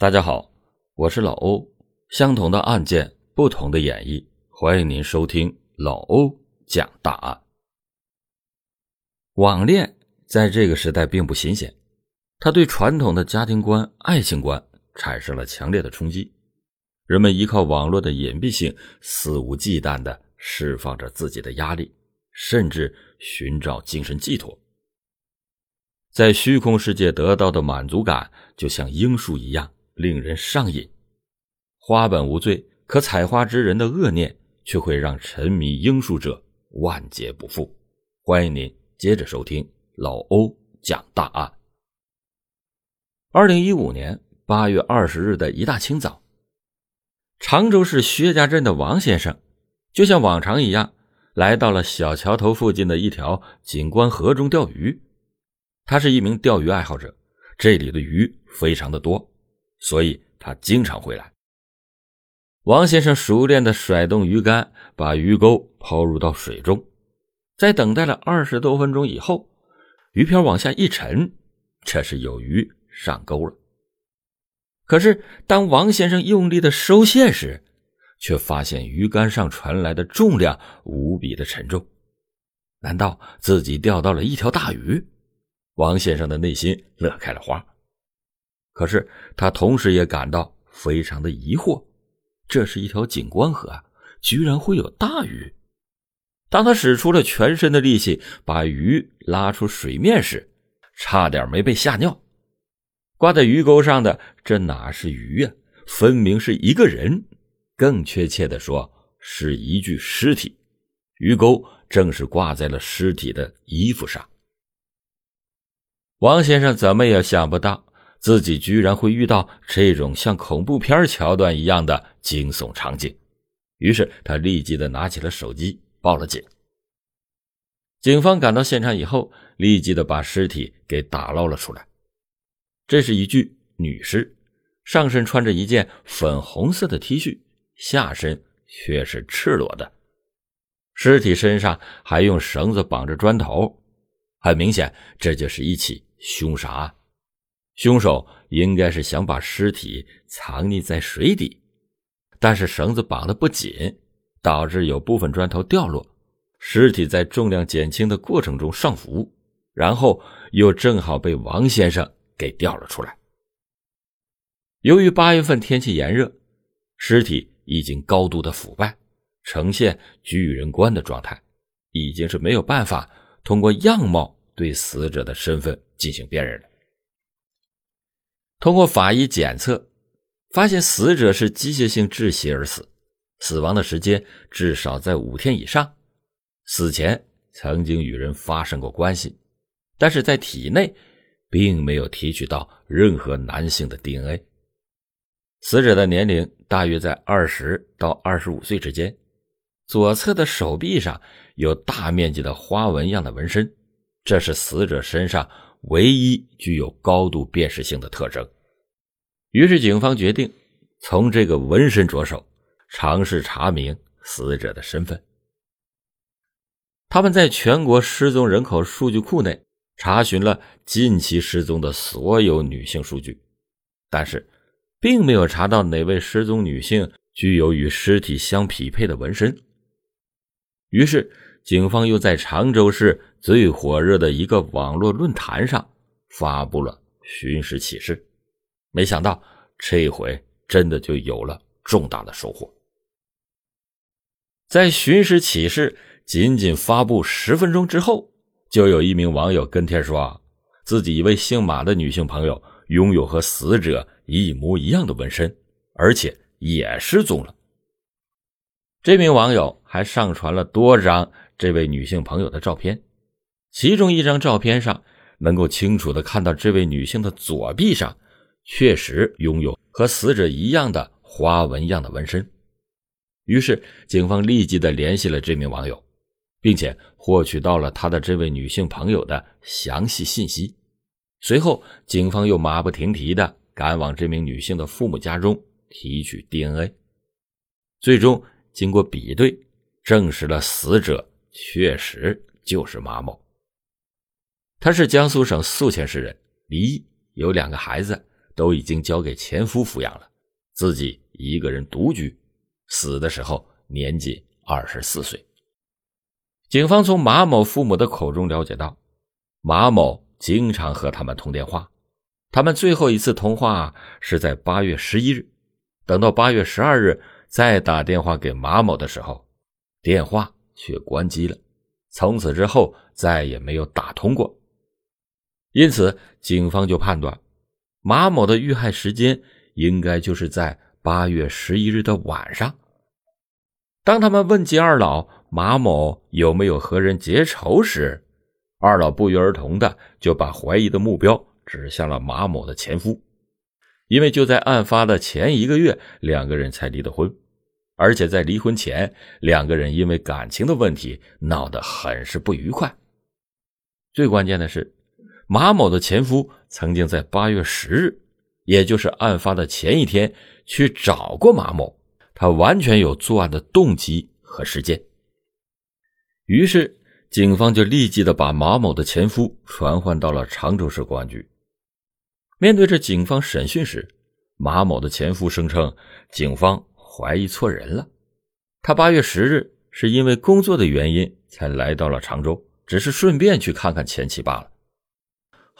大家好，我是老欧。相同的案件，不同的演绎，欢迎您收听老欧讲大案。网恋在这个时代并不新鲜，它对传统的家庭观、爱情观产生了强烈的冲击。人们依靠网络的隐蔽性，肆无忌惮的释放着自己的压力，甚至寻找精神寄托。在虚空世界得到的满足感，就像樱树一样。令人上瘾，花本无罪，可采花之人的恶念却会让沉迷樱树者万劫不复。欢迎您接着收听老欧讲大案。二零一五年八月二十日的一大清早，常州市薛家镇的王先生就像往常一样，来到了小桥头附近的一条景观河中钓鱼。他是一名钓鱼爱好者，这里的鱼非常的多。所以他经常回来。王先生熟练的甩动鱼竿，把鱼钩抛入到水中，在等待了二十多分钟以后，鱼漂往下一沉，这是有鱼上钩了。可是当王先生用力的收线时，却发现鱼竿上传来的重量无比的沉重。难道自己钓到了一条大鱼？王先生的内心乐开了花。可是他同时也感到非常的疑惑，这是一条景观河，居然会有大鱼。当他使出了全身的力气把鱼拉出水面时，差点没被吓尿。挂在鱼钩上的这哪是鱼呀？分明是一个人，更确切的说是一具尸体。鱼钩正是挂在了尸体的衣服上。王先生怎么也想不到。自己居然会遇到这种像恐怖片桥段一样的惊悚场景，于是他立即的拿起了手机报了警。警方赶到现场以后，立即的把尸体给打捞了出来。这是一具女尸，上身穿着一件粉红色的 T 恤，下身却是赤裸的。尸体身上还用绳子绑着砖头，很明显，这就是一起凶杀案。凶手应该是想把尸体藏匿在水底，但是绳子绑得不紧，导致有部分砖头掉落，尸体在重量减轻的过程中上浮，然后又正好被王先生给掉了出来。由于八月份天气炎热，尸体已经高度的腐败，呈现巨人观的状态，已经是没有办法通过样貌对死者的身份进行辨认了。通过法医检测，发现死者是机械性窒息而死，死亡的时间至少在五天以上。死前曾经与人发生过关系，但是在体内并没有提取到任何男性的 DNA。死者的年龄大约在二十到二十五岁之间，左侧的手臂上有大面积的花纹样的纹身，这是死者身上。唯一具有高度辨识性的特征，于是警方决定从这个纹身着手，尝试查明死者的身份。他们在全国失踪人口数据库内查询了近期失踪的所有女性数据，但是并没有查到哪位失踪女性具有与尸体相匹配的纹身。于是。警方又在常州市最火热的一个网络论坛上发布了寻尸启事，没想到这回真的就有了重大的收获。在寻尸启事仅仅发布十分钟之后，就有一名网友跟帖说，自己一位姓马的女性朋友拥有和死者一模一样的纹身，而且也失踪了。这名网友还上传了多张。这位女性朋友的照片，其中一张照片上能够清楚的看到，这位女性的左臂上确实拥有和死者一样的花纹样的纹身。于是，警方立即的联系了这名网友，并且获取到了他的这位女性朋友的详细信息。随后，警方又马不停蹄的赶往这名女性的父母家中提取 DNA，最终经过比对，证实了死者。确实就是马某，他是江苏省宿迁市人，离异，有两个孩子，都已经交给前夫抚养了，自己一个人独居，死的时候年仅二十四岁。警方从马某父母的口中了解到，马某经常和他们通电话，他们最后一次通话是在八月十一日，等到八月十二日再打电话给马某的时候，电话却关机了，从此之后再也没有打通过。因此，警方就判断，马某的遇害时间应该就是在八月十一日的晚上。当他们问及二老。马某有没有和人结仇时，二老不约而同的就把怀疑的目标指向了马某的前夫，因为就在案发的前一个月，两个人才离的婚，而且在离婚前，两个人因为感情的问题闹得很是不愉快。最关键的是，马某的前夫曾经在八月十日，也就是案发的前一天去找过马某，他完全有作案的动机和时间。于是，警方就立即的把马某的前夫传唤到了常州市公安局。面对着警方审讯时，马某的前夫声称，警方怀疑错人了。他八月十日是因为工作的原因才来到了常州，只是顺便去看看前妻罢了。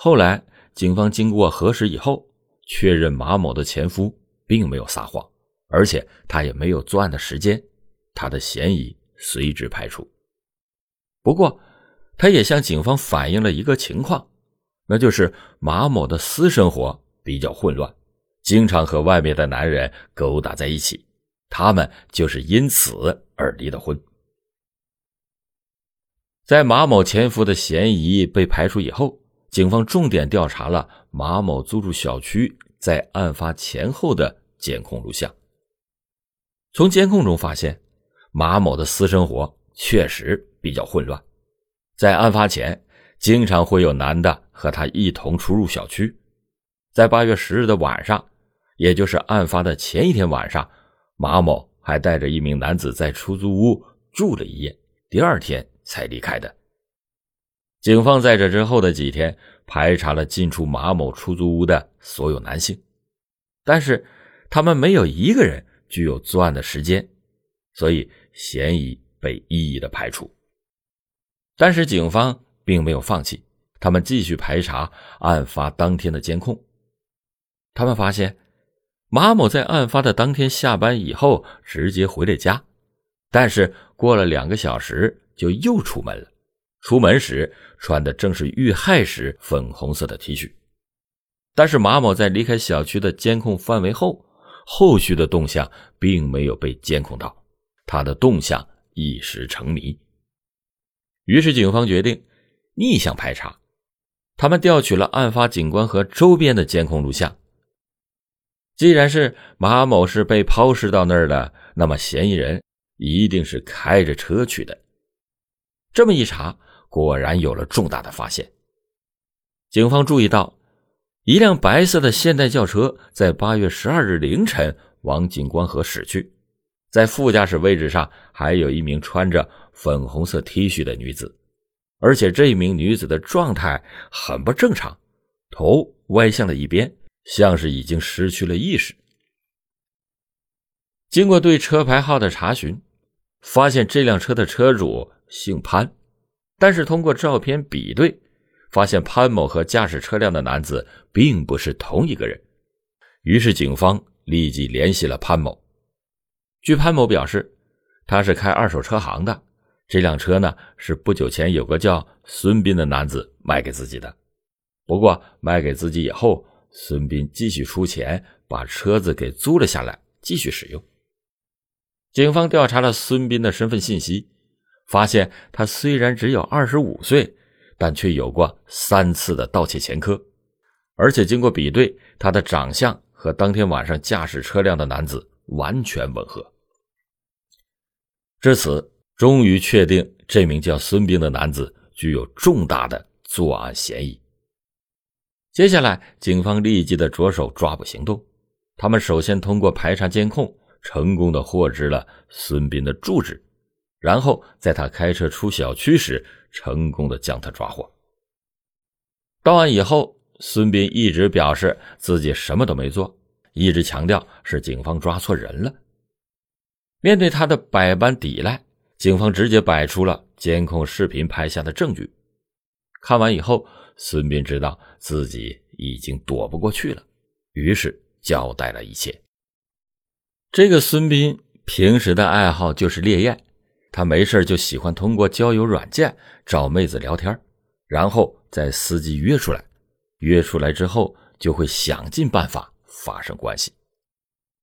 后来，警方经过核实以后，确认马某的前夫并没有撒谎，而且他也没有作案的时间，他的嫌疑随之排除。不过，他也向警方反映了一个情况，那就是马某的私生活比较混乱，经常和外面的男人勾搭在一起，他们就是因此而离的婚。在马某前夫的嫌疑被排除以后，警方重点调查了马某租住小区在案发前后的监控录像。从监控中发现，马某的私生活确实。比较混乱，在案发前，经常会有男的和他一同出入小区。在八月十日的晚上，也就是案发的前一天晚上，马某还带着一名男子在出租屋住了一夜，第二天才离开的。警方在这之后的几天排查了进出马某出租屋的所有男性，但是他们没有一个人具有作案的时间，所以嫌疑被一一的排除。但是警方并没有放弃，他们继续排查案发当天的监控。他们发现，马某在案发的当天下班以后直接回了家，但是过了两个小时就又出门了。出门时穿的正是遇害时粉红色的 T 恤。但是马某在离开小区的监控范围后，后续的动向并没有被监控到，他的动向一时成谜。于是，警方决定逆向排查。他们调取了案发景观和周边的监控录像。既然是马某是被抛尸到那儿的，那么嫌疑人一定是开着车去的。这么一查，果然有了重大的发现。警方注意到，一辆白色的现代轿车在八月十二日凌晨往景观河驶去。在副驾驶位置上还有一名穿着粉红色 T 恤的女子，而且这一名女子的状态很不正常，头歪向了一边，像是已经失去了意识。经过对车牌号的查询，发现这辆车的车主姓潘，但是通过照片比对，发现潘某和驾驶车辆的男子并不是同一个人。于是警方立即联系了潘某。据潘某表示，他是开二手车行的。这辆车呢，是不久前有个叫孙斌的男子卖给自己的。不过卖给自己以后，孙斌继续出钱把车子给租了下来，继续使用。警方调查了孙斌的身份信息，发现他虽然只有二十五岁，但却有过三次的盗窃前科，而且经过比对，他的长相和当天晚上驾驶车辆的男子完全吻合。至此，终于确定这名叫孙兵的男子具有重大的作案嫌疑。接下来，警方立即的着手抓捕行动。他们首先通过排查监控，成功的获知了孙斌的住址，然后在他开车出小区时，成功的将他抓获。到案以后，孙斌一直表示自己什么都没做，一直强调是警方抓错人了。面对他的百般抵赖，警方直接摆出了监控视频拍下的证据。看完以后，孙斌知道自己已经躲不过去了，于是交代了一切。这个孙斌平时的爱好就是猎艳，他没事就喜欢通过交友软件找妹子聊天，然后再司机约出来。约出来之后，就会想尽办法发生关系。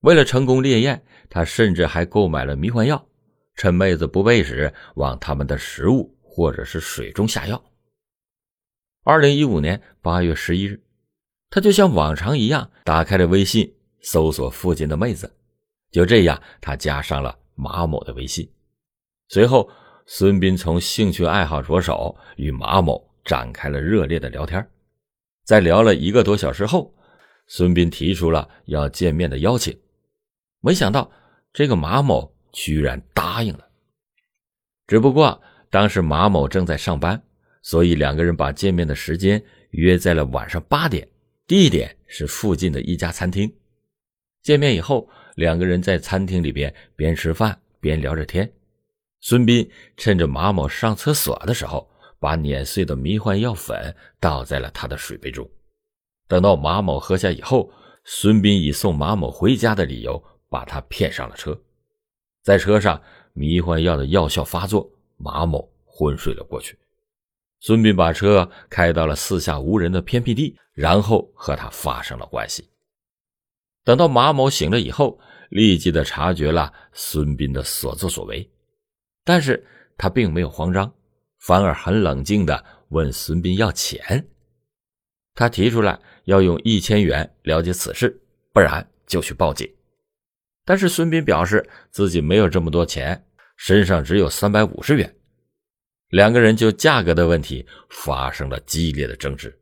为了成功猎艳，他甚至还购买了迷幻药，趁妹子不备时，往他们的食物或者是水中下药。二零一五年八月十一日，他就像往常一样打开了微信，搜索附近的妹子。就这样，他加上了马某的微信。随后，孙斌从兴趣爱好着手，与马某展开了热烈的聊天。在聊了一个多小时后，孙斌提出了要见面的邀请，没想到这个马某居然答应了。只不过当时马某正在上班，所以两个人把见面的时间约在了晚上八点，地点是附近的一家餐厅。见面以后，两个人在餐厅里边边吃饭边聊着天。孙斌趁着马某上厕所的时候。把碾碎的迷幻药粉倒在了他的水杯中，等到马某喝下以后，孙斌以送马某回家的理由把他骗上了车。在车上，迷幻药的药效发作，马某昏睡了过去。孙斌把车开到了四下无人的偏僻地，然后和他发生了关系。等到马某醒了以后，立即的察觉了孙斌的所作所为，但是他并没有慌张。反而很冷静的问孙斌要钱，他提出来要用一千元了解此事，不然就去报警。但是孙斌表示自己没有这么多钱，身上只有三百五十元。两个人就价格的问题发生了激烈的争执，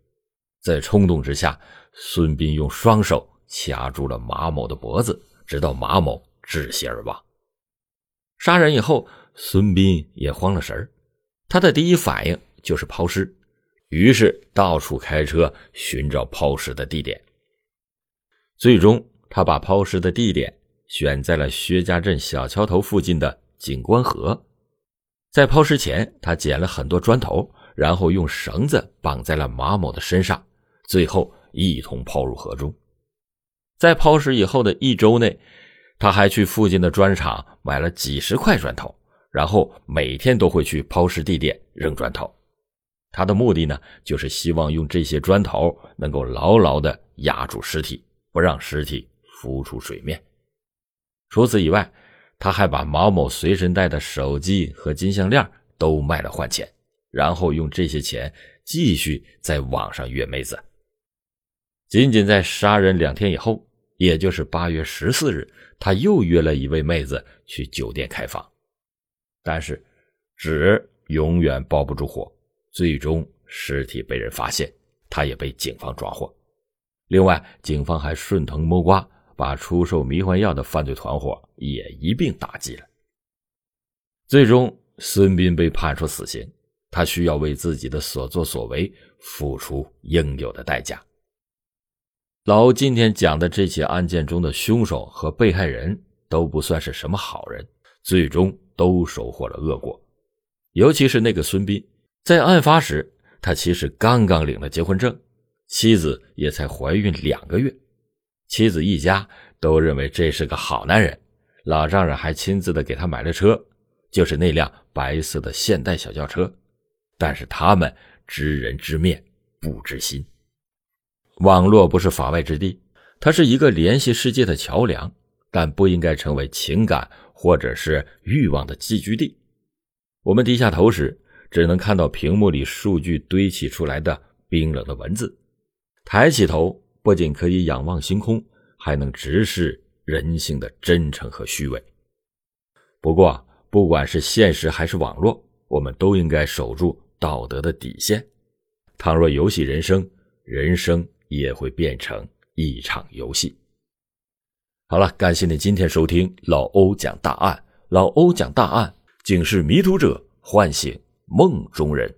在冲动之下，孙斌用双手掐住了马某的脖子，直到马某窒息而亡。杀人以后，孙斌也慌了神儿。他的第一反应就是抛尸，于是到处开车寻找抛尸的地点。最终，他把抛尸的地点选在了薛家镇小桥头附近的景观河。在抛尸前，他捡了很多砖头，然后用绳子绑在了马某的身上，最后一同抛入河中。在抛尸以后的一周内，他还去附近的砖厂买了几十块砖头。然后每天都会去抛尸地点扔砖头，他的目的呢，就是希望用这些砖头能够牢牢的压住尸体，不让尸体浮出水面。除此以外，他还把毛某随身带的手机和金项链都卖了换钱，然后用这些钱继续在网上约妹子。仅仅在杀人两天以后，也就是八月十四日，他又约了一位妹子去酒店开房。但是，纸永远包不住火，最终尸体被人发现，他也被警方抓获。另外，警方还顺藤摸瓜，把出售迷幻药的犯罪团伙也一并打击了。最终，孙斌被判处死刑，他需要为自己的所作所为付出应有的代价。老欧今天讲的这起案件中的凶手和被害人都不算是什么好人，最终。都收获了恶果，尤其是那个孙斌，在案发时，他其实刚刚领了结婚证，妻子也才怀孕两个月，妻子一家都认为这是个好男人，老丈人还亲自的给他买了车，就是那辆白色的现代小轿车，但是他们知人知面不知心，网络不是法外之地，它是一个联系世界的桥梁，但不应该成为情感。或者是欲望的寄居地，我们低下头时，只能看到屏幕里数据堆砌出来的冰冷的文字；抬起头，不仅可以仰望星空，还能直视人性的真诚和虚伪。不过，不管是现实还是网络，我们都应该守住道德的底线。倘若游戏人生，人生也会变成一场游戏。好了，感谢你今天收听老欧讲大案。老欧讲大案，警示迷途者，唤醒梦中人。